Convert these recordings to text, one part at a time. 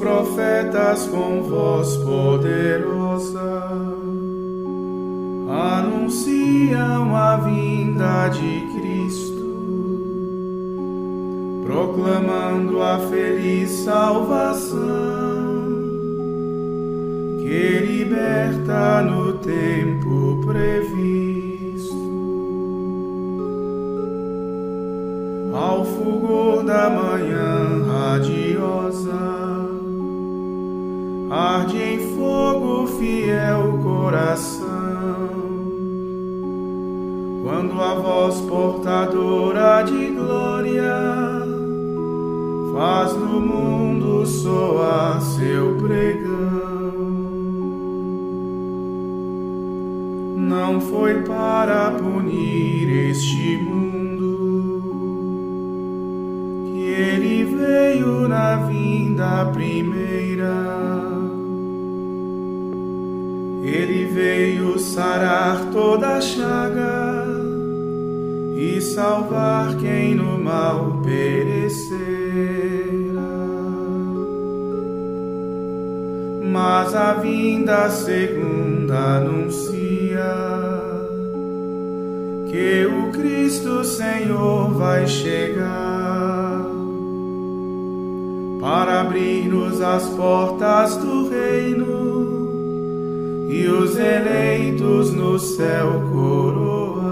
Profetas com voz poderosa anunciam a vinda de Cristo, proclamando a feliz salvação que liberta no tempo previsto. Ao fulgor da manhã radiosa, fogo fiel coração. Quando a voz portadora de glória faz no mundo soar seu pregão. não foi para punir este mundo que ele veio na vinda primeira. Ele veio sarar toda chaga e salvar quem no mal perecera. Mas a vinda segunda anuncia que o Cristo Senhor vai chegar para abrir-nos as portas do reino e os eleitos no céu coroar.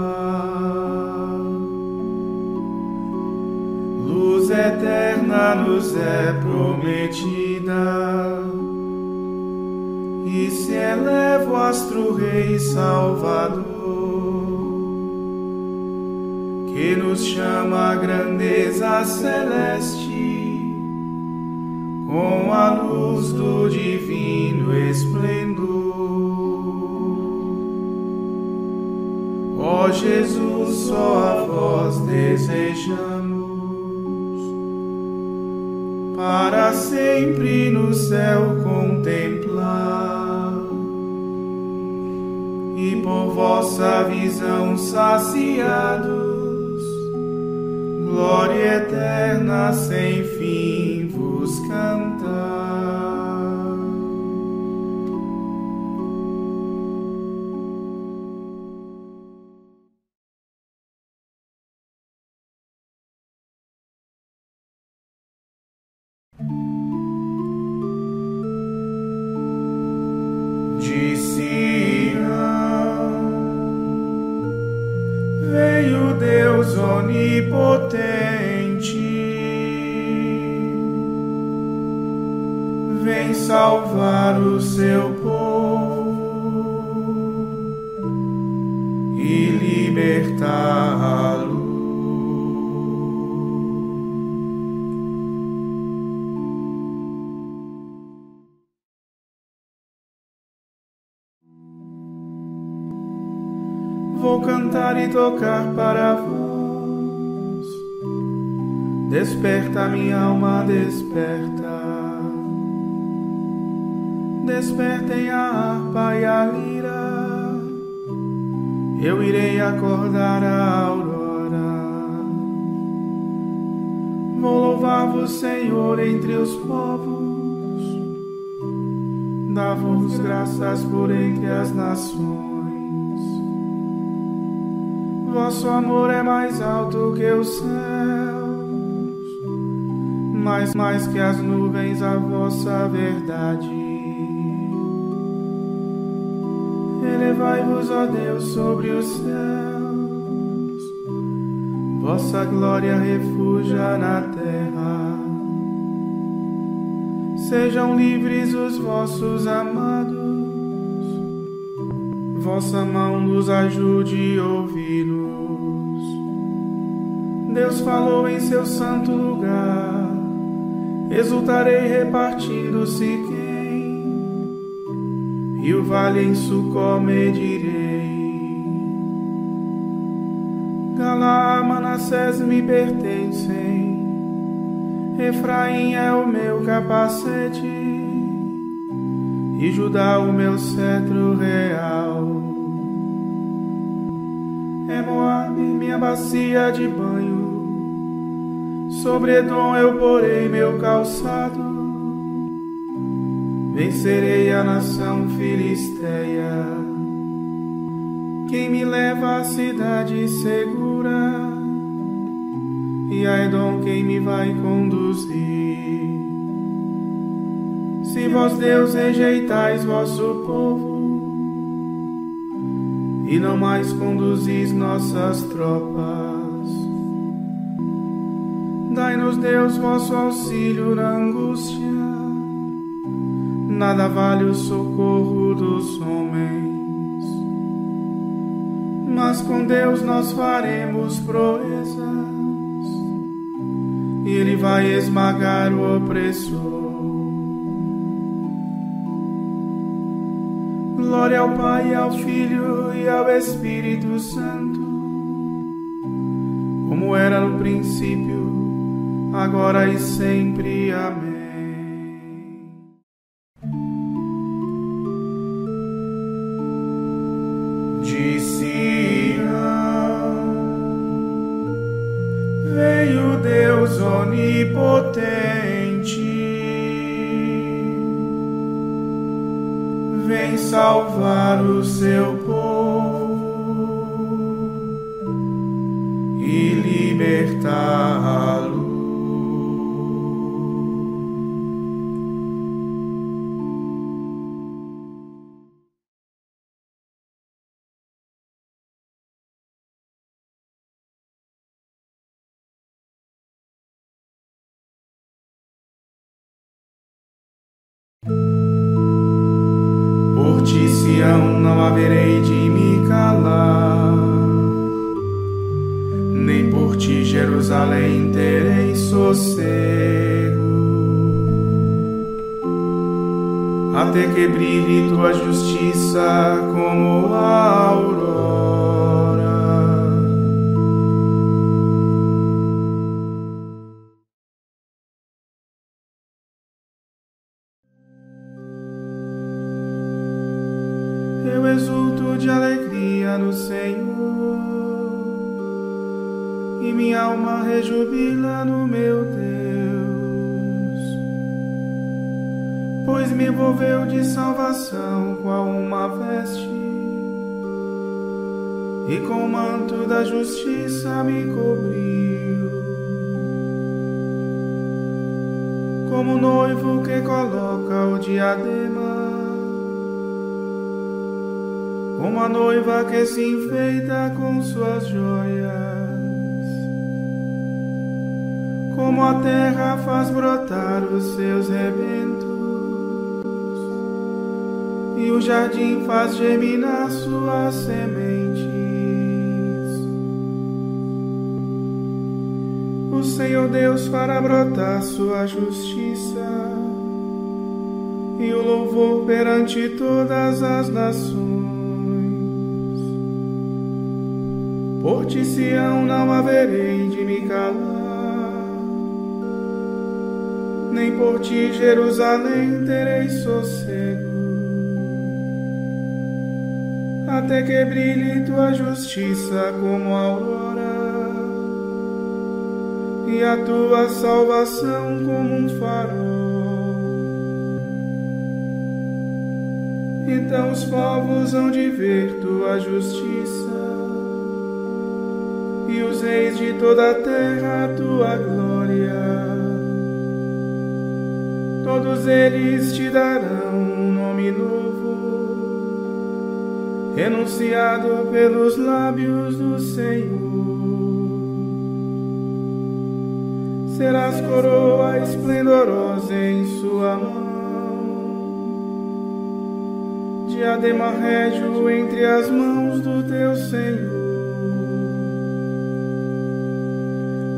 Luz eterna nos é prometida e se eleva o astro Rei Salvador que nos chama a grandeza celeste com a luz do divino esplendor. Ó Jesus, só a vós desejamos. Para sempre no céu contemplar. E por vossa visão saciados. Glória eterna sem fim vos cantar. Onipotente, vem salvar o seu povo e libertá-lo. vou cantar e tocar para vós. Desperta minha alma, desperta. Despertem a harpa e a lira. Eu irei acordar a aurora. Vou louvar-vos, Senhor, entre os povos. Dar-vos graças por entre as nações. Vosso amor é mais alto que os céus, mais, mais que as nuvens a vossa verdade. Elevai-vos, ó Deus, sobre os céus, vossa glória refugia na terra. Sejam livres os vossos amados vossa mão nos ajude a ouvi-los. Deus falou em seu santo lugar, exultarei repartindo-se quem, e o vale em Sucó medirei. Galá, Manassés me pertencem, Efraim é o meu capacete, e Judá o meu cetro real. É Moabe minha bacia de banho, sobre Edom eu porei meu calçado, vencerei a nação filisteia. Quem me leva à cidade segura, e a Edom quem me vai conduzir. Se vós, Deus, rejeitais vosso povo, e não mais conduzis nossas tropas. Dai-nos, Deus, vosso auxílio na angústia, nada vale o socorro dos homens. Mas com Deus nós faremos proezas, e Ele vai esmagar o opressor. Glória ao Pai, ao Filho e ao Espírito Santo, como era no princípio, agora e sempre. Amém. De Sião veio Deus onipotente. vem salvar o seu sossego, até que brilhe tua justiça como a aurora. Da justiça me cobriu. Como noivo que coloca o diadema como a noiva que se enfeita com suas joias, como a terra faz brotar os seus rebentos, e o jardim faz germinar suas sementes. Senhor Deus fará brotar sua justiça. E o louvor perante todas as nações. Por ti, Sião, não haverei de me calar, nem por ti, Jerusalém, terei sossego, até que brilhe tua justiça como a aurora, e a tua salvação como um farol. Então os povos hão de ver tua justiça e os reis de toda a terra a tua glória. Todos eles te darão um nome novo, renunciado pelos lábios do Senhor. Serás coroa esplendorosa em sua mão, diadema régio entre as mãos do teu Senhor.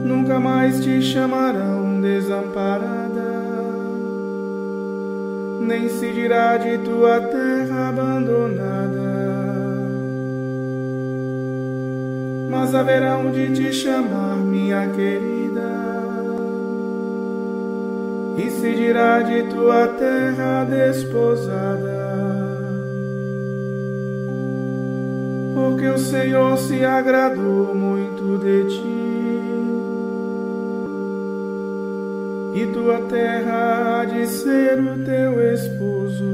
Nunca mais te chamarão desamparada, nem se dirá de tua terra abandonada. Mas haverão de te chamar, minha querida, e se dirá de tua terra desposada. Porque o Senhor se agradou muito de ti e tua terra há de ser o teu esposo.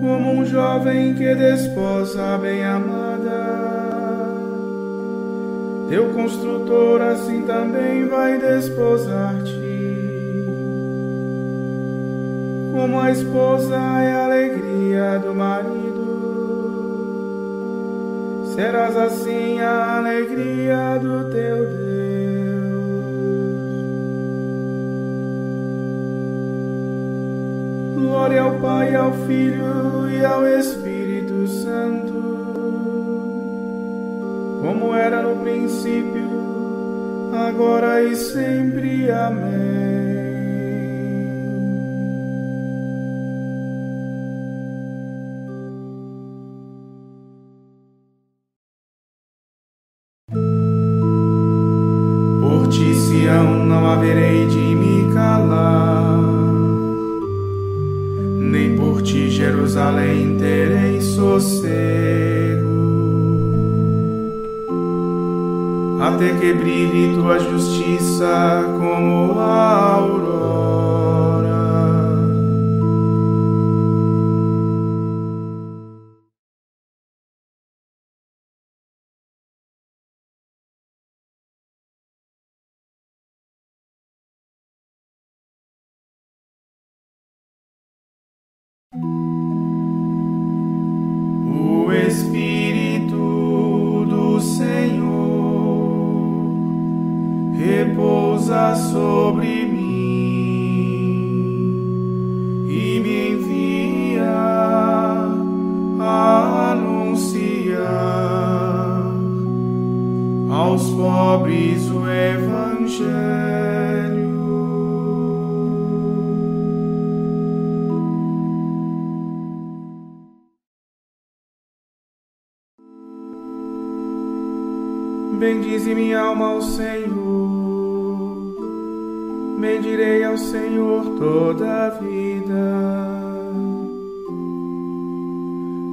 Como um jovem que desposa a bem-amada, teu construtor assim também vai desposar-te. Como a esposa é a alegria do marido, serás assim a alegria do teu Deus. Glória ao Pai, ao Filho e ao Espírito como era no princípio, agora e sempre. Amém. Por ti, Sião, não haverei de me calar nem por ti, Jerusalém, terei sossego. Até que brilhe tua justiça como a aurora. Pobres o Evangelho. Bendize minha alma ao Senhor, bendirei ao Senhor toda a vida.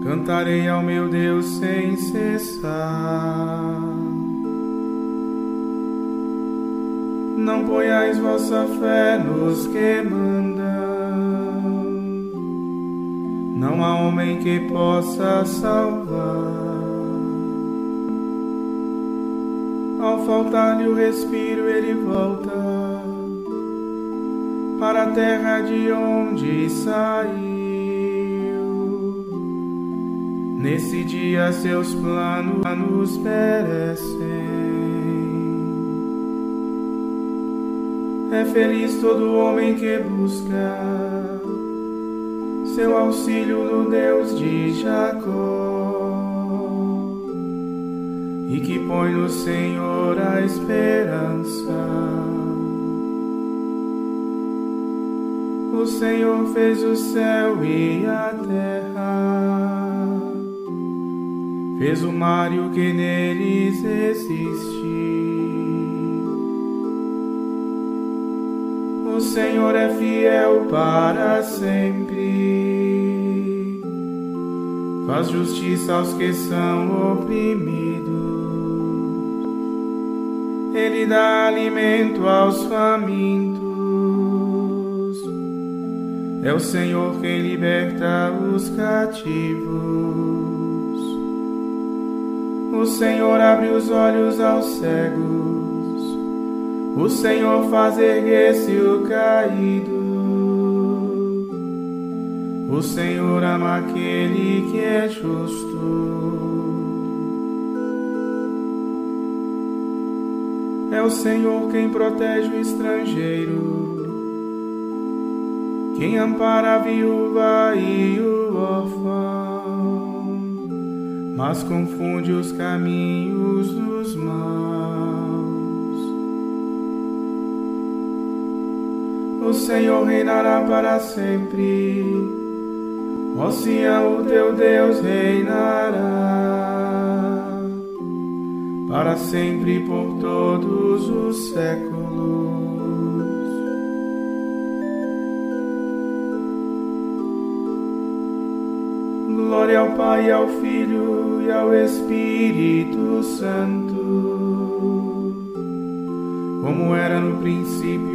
Cantarei ao meu Deus sem cessar. Não ponhais vossa fé nos que mandam, não há homem que possa salvar. Ao faltar-lhe o respiro, ele volta para a terra de onde saiu. Nesse dia, seus planos perecem. É feliz todo homem que busca seu auxílio no Deus de Jacó e que põe no Senhor a esperança. O Senhor fez o céu e a terra, fez o mar e o que neles existe. Senhor é fiel para sempre, faz justiça aos que são oprimidos. Ele dá alimento aos famintos. É o Senhor quem liberta os cativos. O Senhor abre os olhos aos cegos. O Senhor faz erguer-se o caído. O Senhor ama aquele que é justo. É o Senhor quem protege o estrangeiro, quem ampara a viúva e o órfão. mas confunde os caminhos dos maus. O Senhor reinará para sempre, ó Sião, o teu Deus reinará para sempre por todos os séculos. Glória ao Pai, ao Filho e ao Espírito Santo, como era no princípio,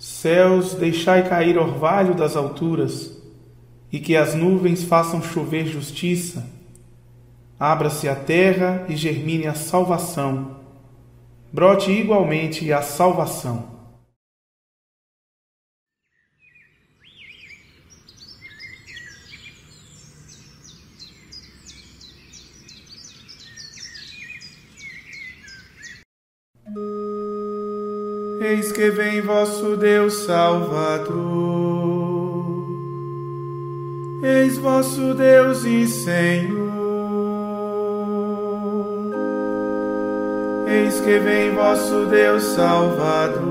Céus, deixai cair orvalho das alturas, e que as nuvens façam chover justiça. Abra-se a terra e germine a salvação. Brote igualmente a salvação. Eis que vem vosso Deus Salvador. Eis vosso Deus e Senhor. Eis que vem vosso Deus Salvador.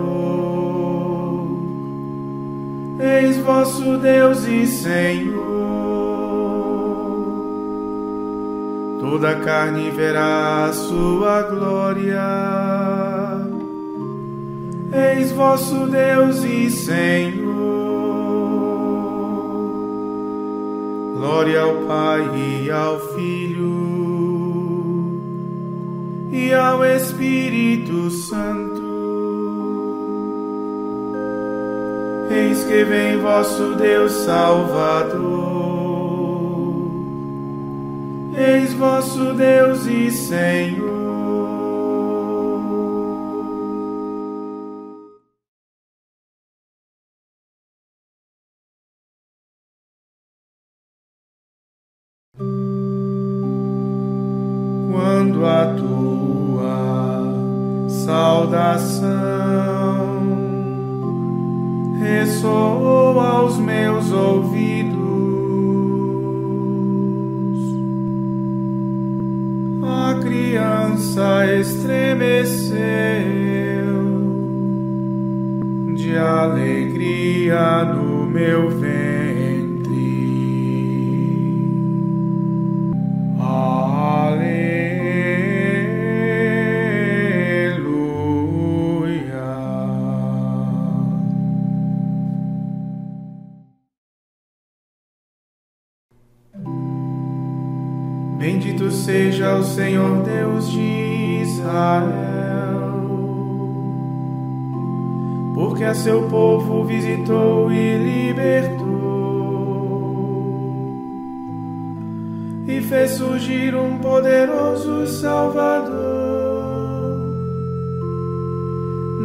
Eis vosso Deus e Senhor. Toda carne verá a sua glória eis vosso Deus e Senhor. Glória ao Pai e ao Filho e ao Espírito Santo. Eis que vem vosso Deus Salvador. Eis vosso Deus e Senhor. Estremeceu de alegria no meu ventre. Bendito seja o Senhor Deus de Israel, porque a seu povo visitou e libertou, e fez surgir um poderoso Salvador.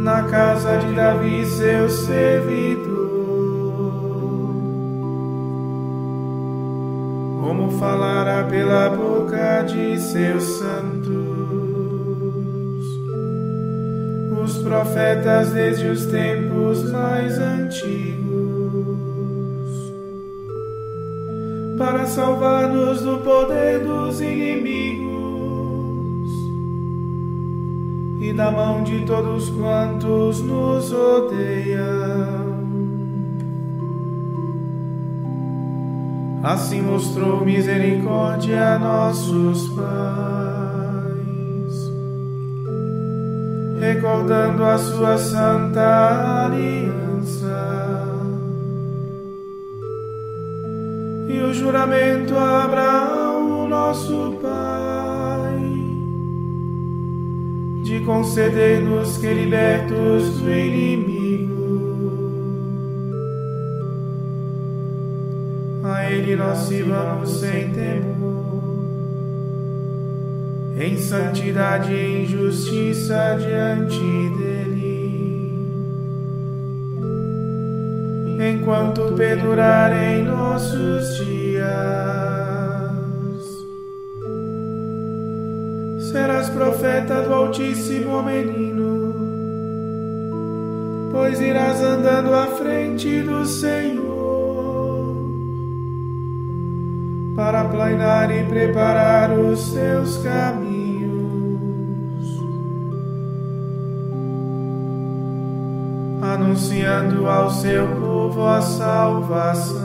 Na casa de Davi, seu servidor. como falará pela boca de seus santos, os profetas desde os tempos mais antigos, para salvar-nos do poder dos inimigos e da mão de todos quantos nos odeiam. Assim mostrou misericórdia a nossos pais, recordando a sua santa aliança. E o juramento a Abraão, nosso Pai, de conceder-nos que libertos do inimigo, a Ele nós sirvamos sem temor em santidade e em justiça diante dele. Enquanto perdurarem nossos dias, serás profeta do Altíssimo Menino, pois irás andando à frente do Senhor para aplanar e preparar os seus caminhos. Anunciando ao seu povo a salvação,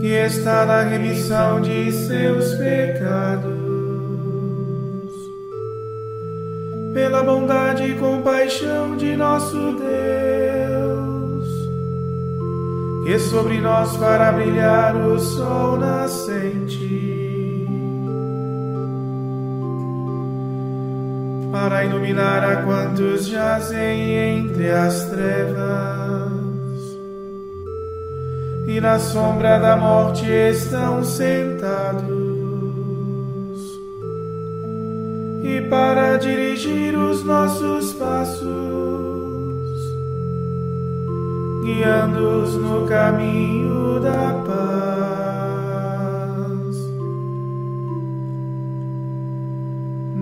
que está na remissão de seus pecados, pela bondade e compaixão de nosso Deus e sobre nós fará brilhar o sol nascente, para iluminar a quantos jazem entre as trevas e na sombra da morte estão sentados, e para dirigir os nossos passos guiando-os no caminho da paz.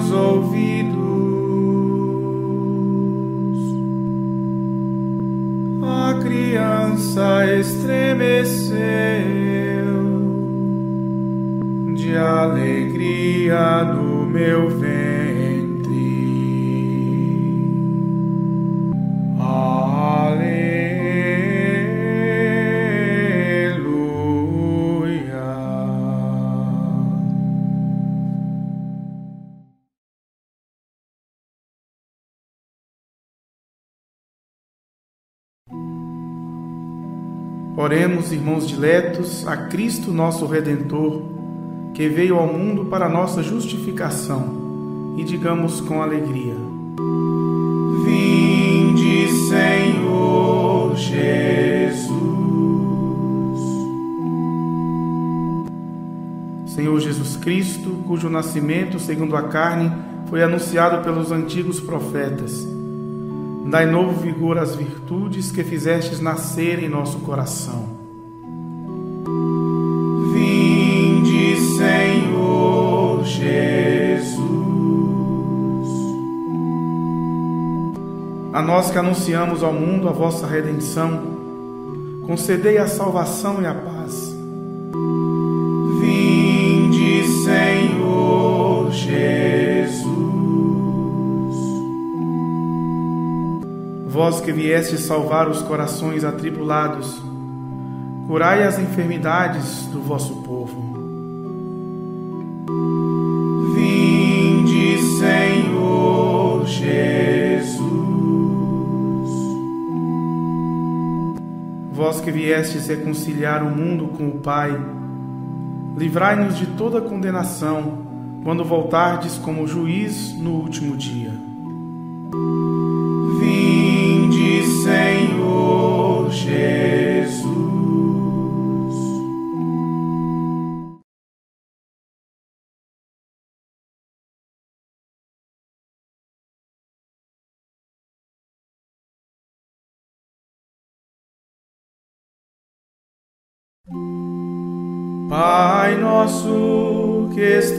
Meus ouvidos, criança estremeceu Oremos, irmãos diletos, a Cristo nosso Redentor, que veio ao mundo para nossa justificação, e digamos com alegria: Vinde, Senhor Jesus. Senhor Jesus Cristo, cujo nascimento, segundo a carne, foi anunciado pelos antigos profetas Dai novo vigor às virtudes que fizestes nascer em nosso coração. Vinde, Senhor Jesus. A nós que anunciamos ao mundo a vossa redenção, concedei a salvação e a paz. Vós que vieste salvar os corações atribulados, curai as enfermidades do vosso povo. Vinde, Senhor Jesus. Vós que viestes reconciliar o mundo com o Pai, livrai-nos de toda condenação quando voltardes como juiz no último dia.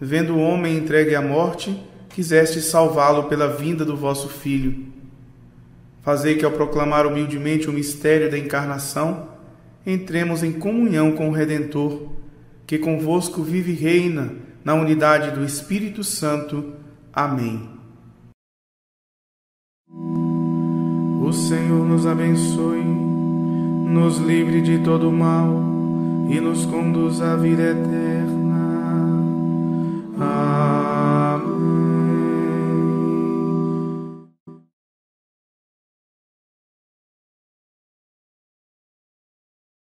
vendo o homem entregue à morte, quiseste salvá-lo pela vinda do vosso Filho. Fazei que, ao proclamar humildemente o mistério da encarnação, entremos em comunhão com o Redentor, que convosco vive e reina na unidade do Espírito Santo. Amém. O Senhor nos abençoe, nos livre de todo mal e nos conduz à vida eterna Uh,